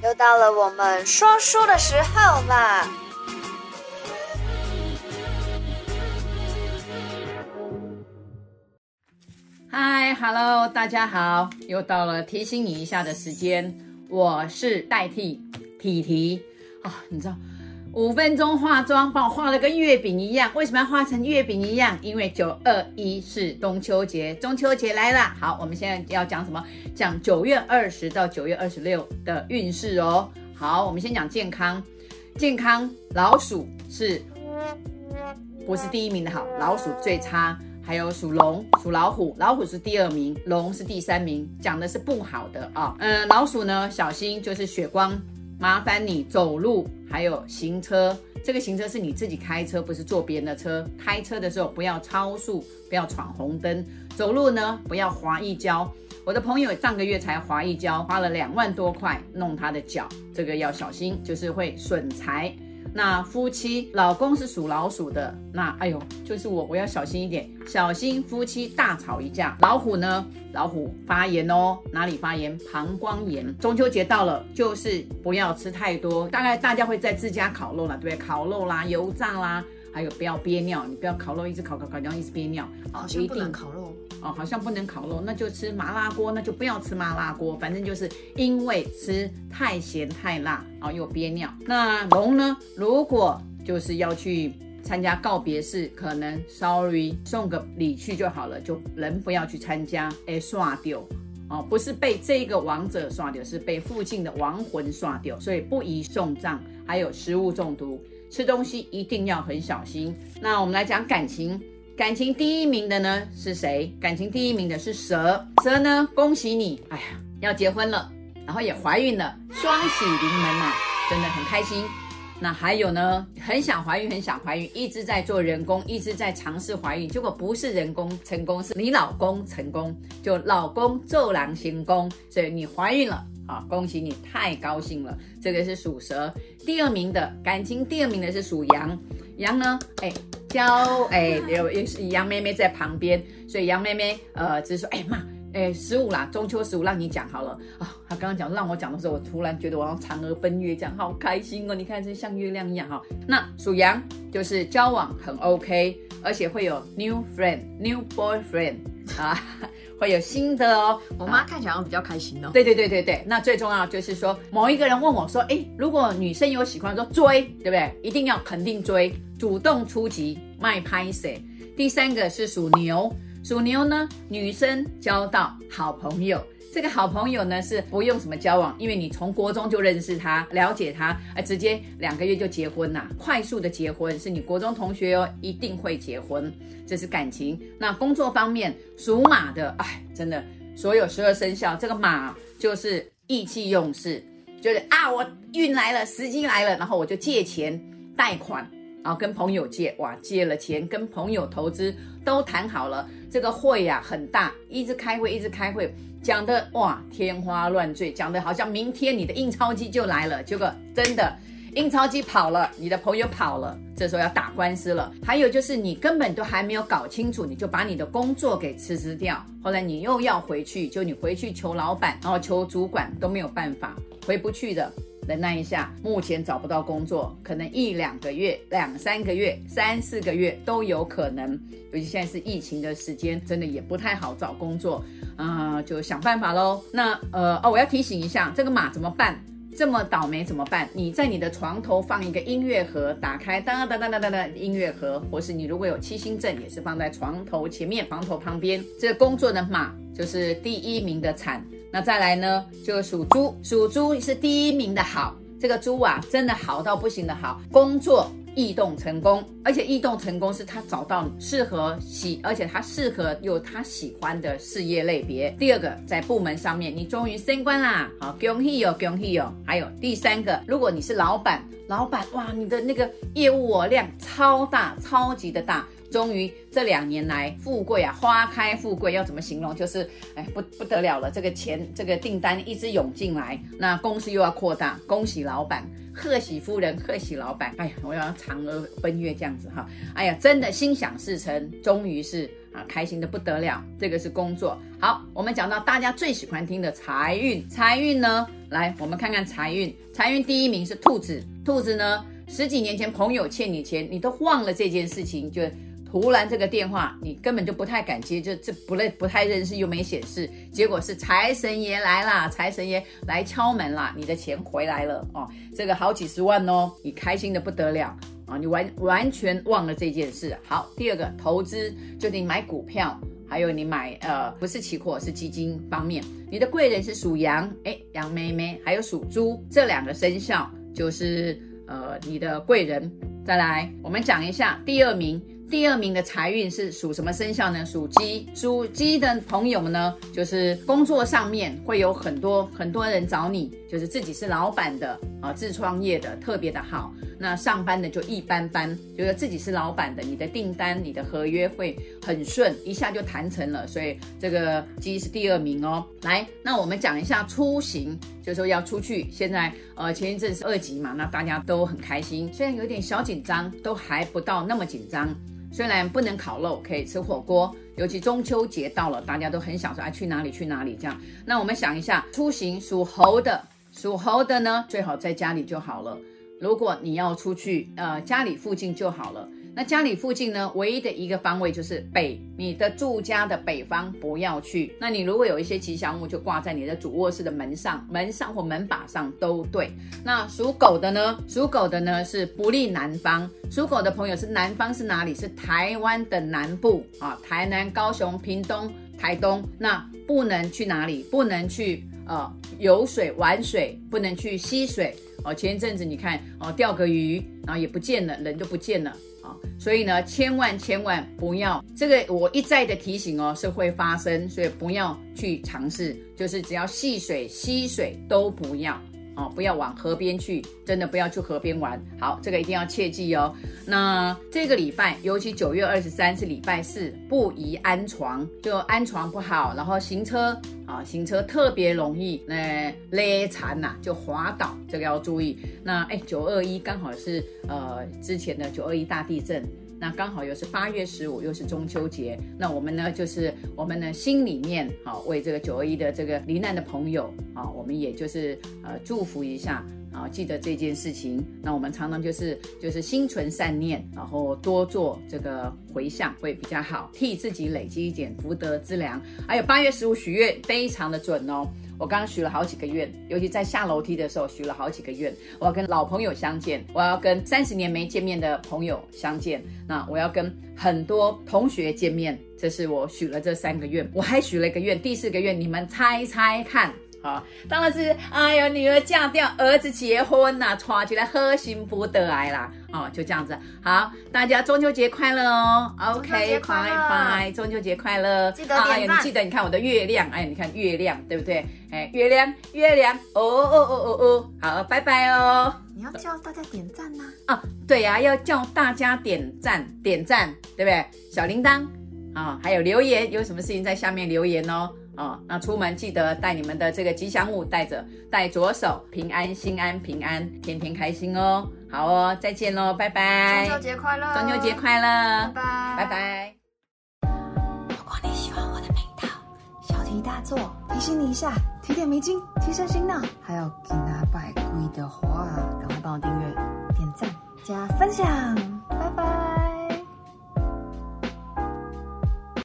又到了我们说书的时候啦！嗨，Hello，大家好，又到了提醒你一下的时间，我是代替提提啊，你知道。五分钟化妆，帮我化的跟月饼一样。为什么要化成月饼一样？因为九二一是中秋节，中秋节来了。好，我们现在要讲什么？讲九月二十到九月二十六的运势哦。好，我们先讲健康。健康，老鼠是不是第一名的好？老鼠最差。还有属龙、属老虎，老虎是第二名，龙是第三名。讲的是不好的啊、嗯，老鼠呢，小心就是血光。麻烦你走路，还有行车。这个行车是你自己开车，不是坐别人的车。开车的时候不要超速，不要闯红灯。走路呢，不要滑一跤。我的朋友上个月才滑一跤，花了两万多块弄他的脚，这个要小心，就是会损财。那夫妻，老公是属老鼠的，那哎呦，就是我，我要小心一点，小心夫妻大吵一架。老虎呢？老虎发炎哦，哪里发炎？膀胱炎。中秋节到了，就是不要吃太多，大概大家会在自家烤肉了，对不对？烤肉啦，油炸啦，还有不要憋尿，你不要烤肉一直烤烤烤，然后一直憋尿，好像不能烤肉。哦，好像不能烤肉，那就吃麻辣锅，那就不要吃麻辣锅。反正就是因为吃太咸太辣，啊、哦，又憋尿。那龙呢？如果就是要去参加告别式，可能 sorry 送个礼去就好了，就人不要去参加。哎，刷掉哦，不是被这个王者刷掉，是被附近的亡魂刷掉，所以不宜送葬。还有食物中毒，吃东西一定要很小心。那我们来讲感情。感情第一名的呢是谁？感情第一名的是蛇。蛇呢，恭喜你，哎呀，要结婚了，然后也怀孕了，双喜临门呐，真的很开心。那还有呢，很想怀孕，很想怀孕，一直在做人工，一直在尝试怀孕，结果不是人工成功，是你老公成功，就老公骤然行功，所以你怀孕了。好，恭喜你，太高兴了。这个是属蛇。第二名的感情，第二名的是属羊。羊呢，哎，教哎有也是羊妹妹在旁边，所以羊妹妹呃只是说，哎妈，哎十五啦，中秋十五让你讲好了啊。她刚刚讲让我讲的时候，我突然觉得我要嫦娥奔月，这样好开心哦。你看这像月亮一样哈。那属羊就是交往很 OK，而且会有 new friend、new boyfriend 啊。会有新的哦，我妈看起来好像比较开心哦。对对对对对，那最重要就是说，某一个人问我说，哎，如果女生有喜欢说追，对不对？一定要肯定追，主动出击，卖拍谁？第三个是属牛，属牛呢，女生交到好朋友。这个好朋友呢，是不用什么交往，因为你从国中就认识他，了解他，哎，直接两个月就结婚呐，快速的结婚，是你国中同学哦，一定会结婚，这是感情。那工作方面，属马的，哎，真的，所有十二生肖，这个马就是意气用事，就是啊，我运来了，时机来了，然后我就借钱贷款。然后跟朋友借，哇，借了钱跟朋友投资都谈好了，这个会呀、很大，一直开会一直开会，讲的哇天花乱坠，讲的好像明天你的印钞机就来了，结果真的印钞机跑了，你的朋友跑了，这时候要打官司了。还有就是你根本都还没有搞清楚，你就把你的工作给辞职掉，后来你又要回去，就你回去求老板，然后求主管都没有办法，回不去的。忍耐一下，目前找不到工作，可能一两个月、两三个月、三四个月都有可能。尤其现在是疫情的时间，真的也不太好找工作，啊、就想办法喽。那呃哦，我要提醒一下，这个马怎么办？这么倒霉怎么办？你在你的床头放一个音乐盒，打开当当当当当当音乐盒，或是你如果有七星阵，也是放在床头前面、床头旁边。这工作的马就是第一名的惨。那再来呢，就属猪，属猪是第一名的好，这个猪啊，真的好到不行的好，工作异动成功，而且异动成功是他找到适合喜，而且他适合有他喜欢的事业类别。第二个，在部门上面，你终于升官啦，好，恭喜哟，恭喜哟。还有第三个，如果你是老板，老板哇，你的那个业务量超大，超级的大。终于这两年来富贵啊，花开富贵要怎么形容？就是哎不不得了了，这个钱这个订单一直涌进来，那公司又要扩大，恭喜老板，贺喜夫人，贺喜老板。哎呀，我要嫦娥奔月这样子哈，哎呀，真的心想事成，终于是啊，开心的不得了。这个是工作。好，我们讲到大家最喜欢听的财运，财运呢，来我们看看财运。财运第一名是兔子，兔子呢，十几年前朋友欠你钱，你都忘了这件事情，就。突然这个电话你根本就不太敢接，就这不认不太认识又没显示，结果是财神爷来啦，财神爷来敲门啦，你的钱回来了哦，这个好几十万哦，你开心的不得了啊，你完完全忘了这件事。好，第二个投资就你买股票，还有你买呃不是期货是基金方面，你的贵人是属羊，哎羊妹妹，还有属猪这两个生肖就是呃你的贵人。再来我们讲一下第二名。第二名的财运是属什么生肖呢？属鸡。属鸡的朋友们呢，就是工作上面会有很多很多人找你，就是自己是老板的啊，自创业的特别的好。那上班的就一般般，就是自己是老板的，你的订单、你的合约会很顺，一下就谈成了。所以这个鸡是第二名哦。来，那我们讲一下出行，就是说要出去。现在呃前一阵是二级嘛，那大家都很开心，虽然有点小紧张，都还不到那么紧张。虽然不能烤肉，可以吃火锅。尤其中秋节到了，大家都很想说，哎，去哪里去哪里这样。那我们想一下，出行属猴的，属猴的呢，最好在家里就好了。如果你要出去，呃，家里附近就好了。那家里附近呢，唯一的一个方位就是北，你的住家的北方不要去。那你如果有一些吉祥物，就挂在你的主卧室的门上、门上或门把上都对。那属狗的呢？属狗的呢是不利南方。属狗的朋友是南方是哪里？是台湾的南部啊，台南、高雄、屏东、台东。那不能去哪里？不能去呃游水玩水，不能去溪水。哦，前一阵子你看哦，钓个鱼，然后也不见了，人就不见了。所以呢，千万千万不要这个，我一再的提醒哦，是会发生，所以不要去尝试，就是只要戏水、吸水都不要。哦，不要往河边去，真的不要去河边玩。好，这个一定要切记哦。那这个礼拜，尤其九月二十三是礼拜四，不宜安床，就安床不好，然后行车啊、行车特别容易那勒残呐，就滑倒，这个要注意。那哎，九二一刚好是呃之前的九二一大地震。那刚好又是八月十五，又是中秋节。那我们呢，就是我们呢心里面好为这个九二一的这个罹难的朋友啊，我们也就是呃祝福一下啊，记得这件事情。那我们常常就是就是心存善念，然后多做这个回向会比较好，替自己累积一点福德资粮。还有八月十五许愿非常的准哦。我刚刚许了好几个愿，尤其在下楼梯的时候许了好几个愿。我要跟老朋友相见，我要跟三十年没见面的朋友相见，那我要跟很多同学见面。这是我许了这三个愿，我还许了一个愿，第四个愿你们猜猜看。好，当然是哎呦，女儿嫁掉，儿子结婚呐、啊，穿起来喝幸福的来啦。哦，就这样子。好，大家中秋节快乐哦。OK，拜拜，中秋节快乐。记得点赞。哎呀，你记得你看我的月亮，哎，你看月亮，对不对？哎，月亮，月亮，哦哦哦哦哦。好，拜拜哦。你要叫大家点赞呐、啊。哦，对呀、啊，要叫大家点赞，点赞，对不对？小铃铛啊、哦，还有留言，有什么事情在下面留言哦。哦，那出门记得带你们的这个吉祥物带着，带左手，平安心安平安，天天开心哦。好哦，再见喽，拜拜。中秋节快乐！中秋节快乐！拜拜拜拜。如果你喜欢我的频道，小题大做提醒你一下，提点迷津，提升心脑。还有给拿百贵的话，赶快帮我订阅、点赞、加分享，拜拜。